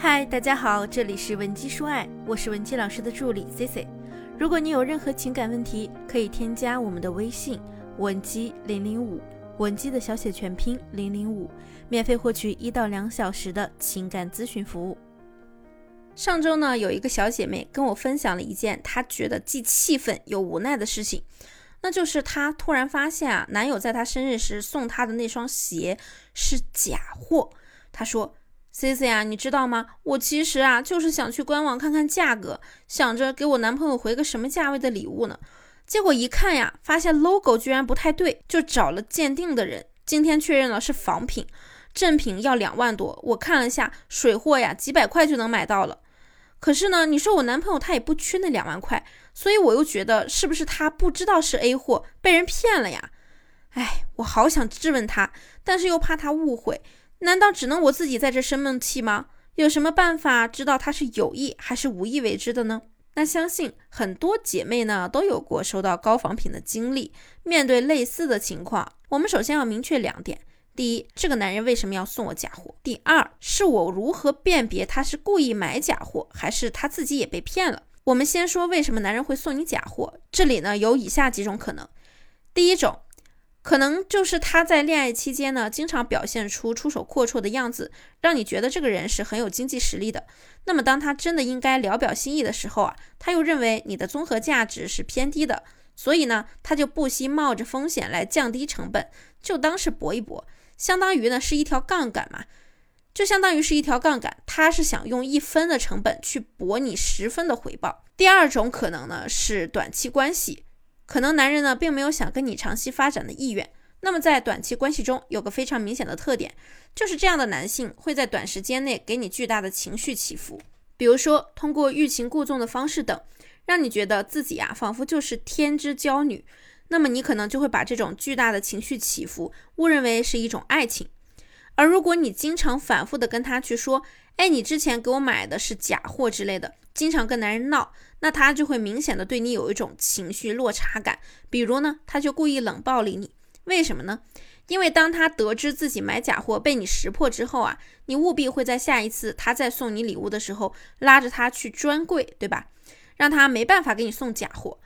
嗨，大家好，这里是文姬说爱，我是文姬老师的助理 C C。如果你有任何情感问题，可以添加我们的微信文姬零零五，文姬的小写全拼零零五，免费获取一到两小时的情感咨询服务。上周呢，有一个小姐妹跟我分享了一件她觉得既气愤又无奈的事情，那就是她突然发现啊，男友在她生日时送她的那双鞋是假货。她说。C C 啊，你知道吗？我其实啊，就是想去官网看看价格，想着给我男朋友回个什么价位的礼物呢。结果一看呀，发现 logo 居然不太对，就找了鉴定的人，今天确认了是仿品，正品要两万多。我看了下，水货呀，几百块就能买到了。可是呢，你说我男朋友他也不缺那两万块，所以我又觉得是不是他不知道是 A 货，被人骗了呀？哎，我好想质问他，但是又怕他误会。难道只能我自己在这生闷气吗？有什么办法知道他是有意还是无意为之的呢？那相信很多姐妹呢都有过收到高仿品的经历。面对类似的情况，我们首先要明确两点：第一，这个男人为什么要送我假货？第二，是我如何辨别他是故意买假货，还是他自己也被骗了？我们先说为什么男人会送你假货，这里呢有以下几种可能：第一种。可能就是他在恋爱期间呢，经常表现出出手阔绰的样子，让你觉得这个人是很有经济实力的。那么当他真的应该聊表心意的时候啊，他又认为你的综合价值是偏低的，所以呢，他就不惜冒着风险来降低成本，就当是搏一搏，相当于呢是一条杠杆嘛，就相当于是一条杠杆，他是想用一分的成本去博你十分的回报。第二种可能呢是短期关系。可能男人呢并没有想跟你长期发展的意愿，那么在短期关系中有个非常明显的特点，就是这样的男性会在短时间内给你巨大的情绪起伏，比如说通过欲擒故纵的方式等，让你觉得自己呀仿佛就是天之娇女，那么你可能就会把这种巨大的情绪起伏误认为是一种爱情，而如果你经常反复的跟他去说，哎，你之前给我买的是假货之类的。经常跟男人闹，那他就会明显的对你有一种情绪落差感。比如呢，他就故意冷暴力你，为什么呢？因为当他得知自己买假货被你识破之后啊，你务必会在下一次他再送你礼物的时候，拉着他去专柜，对吧？让他没办法给你送假货。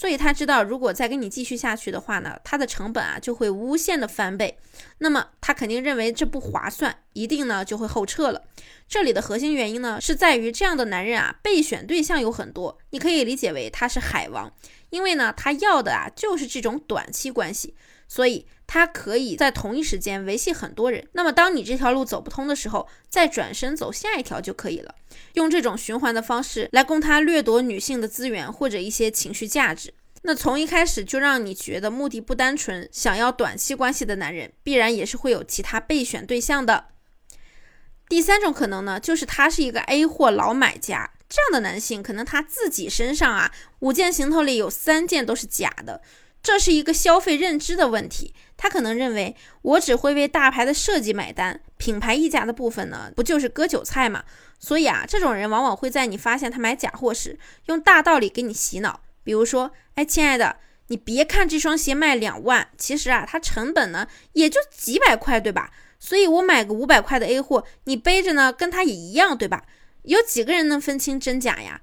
所以他知道，如果再跟你继续下去的话呢，他的成本啊就会无限的翻倍。那么他肯定认为这不划算，一定呢就会后撤了。这里的核心原因呢是在于这样的男人啊，备选对象有很多，你可以理解为他是海王，因为呢他要的啊就是这种短期关系。所以，他可以在同一时间维系很多人。那么，当你这条路走不通的时候，再转身走下一条就可以了。用这种循环的方式来供他掠夺女性的资源或者一些情绪价值。那从一开始就让你觉得目的不单纯，想要短期关系的男人，必然也是会有其他备选对象的。第三种可能呢，就是他是一个 A 货老买家。这样的男性，可能他自己身上啊五件行头里有三件都是假的。这是一个消费认知的问题，他可能认为我只会为大牌的设计买单，品牌溢价的部分呢，不就是割韭菜吗？所以啊，这种人往往会在你发现他买假货时，用大道理给你洗脑，比如说，哎，亲爱的，你别看这双鞋卖两万，其实啊，它成本呢也就几百块，对吧？所以我买个五百块的 A 货，你背着呢，跟它也一样，对吧？有几个人能分清真假呀？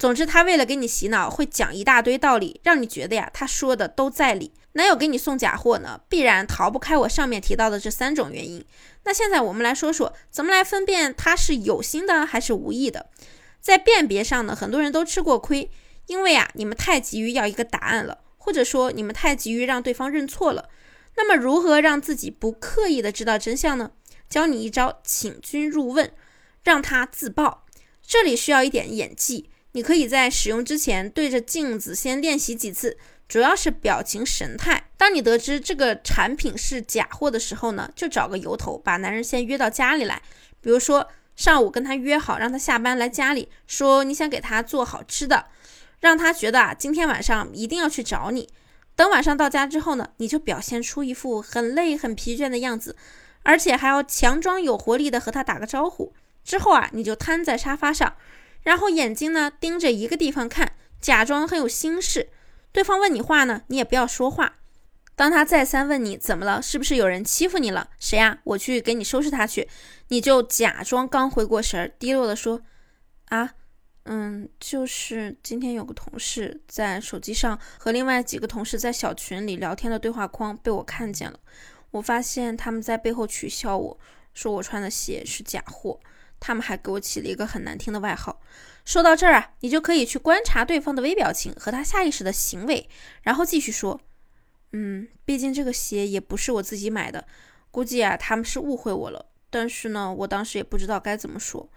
总之，他为了给你洗脑，会讲一大堆道理，让你觉得呀，他说的都在理。男友给你送假货呢，必然逃不开我上面提到的这三种原因。那现在我们来说说，怎么来分辨他是有心的还是无意的。在辨别上呢，很多人都吃过亏，因为啊，你们太急于要一个答案了，或者说你们太急于让对方认错了。那么，如何让自己不刻意的知道真相呢？教你一招，请君入瓮，让他自爆。这里需要一点演技。你可以在使用之前对着镜子先练习几次，主要是表情神态。当你得知这个产品是假货的时候呢，就找个由头把男人先约到家里来，比如说上午跟他约好，让他下班来家里，说你想给他做好吃的，让他觉得啊今天晚上一定要去找你。等晚上到家之后呢，你就表现出一副很累很疲倦的样子，而且还要强装有活力的和他打个招呼。之后啊，你就瘫在沙发上。然后眼睛呢盯着一个地方看，假装很有心事。对方问你话呢，你也不要说话。当他再三问你怎么了，是不是有人欺负你了？谁呀？我去给你收拾他去。你就假装刚回过神儿，低落的说：“啊，嗯，就是今天有个同事在手机上和另外几个同事在小群里聊天的对话框被我看见了，我发现他们在背后取笑我，说我穿的鞋是假货，他们还给我起了一个很难听的外号。”说到这儿啊，你就可以去观察对方的微表情和他下意识的行为，然后继续说。嗯，毕竟这个鞋也不是我自己买的，估计啊他们是误会我了。但是呢，我当时也不知道该怎么说。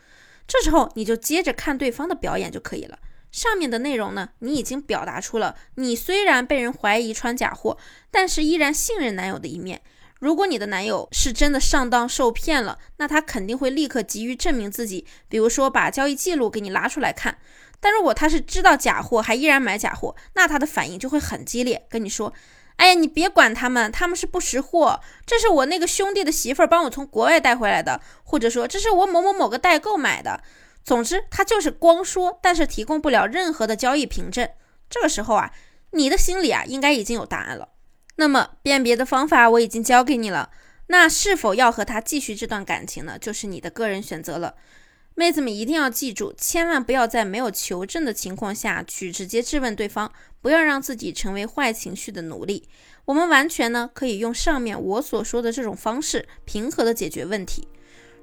这时候你就接着看对方的表演就可以了。上面的内容呢，你已经表达出了你虽然被人怀疑穿假货，但是依然信任男友的一面。如果你的男友是真的上当受骗了，那他肯定会立刻急于证明自己，比如说把交易记录给你拉出来看。但如果他是知道假货还依然买假货，那他的反应就会很激烈，跟你说。哎呀，你别管他们，他们是不识货。这是我那个兄弟的媳妇儿帮我从国外带回来的，或者说这是我某某某个代购买的。总之，他就是光说，但是提供不了任何的交易凭证。这个时候啊，你的心里啊应该已经有答案了。那么辨别的方法我已经教给你了，那是否要和他继续这段感情呢？就是你的个人选择了。妹子们一定要记住，千万不要在没有求证的情况下去直接质问对方，不要让自己成为坏情绪的奴隶。我们完全呢可以用上面我所说的这种方式，平和的解决问题。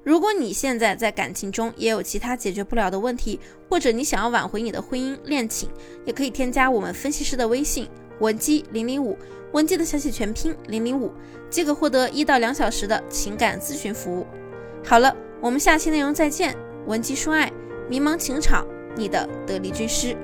如果你现在在感情中也有其他解决不了的问题，或者你想要挽回你的婚姻恋情，也可以添加我们分析师的微信文姬零零五，文姬的小写全拼零零五，即可获得一到两小时的情感咨询服务。好了，我们下期内容再见。文姬说爱，迷茫情场，你的得力军师。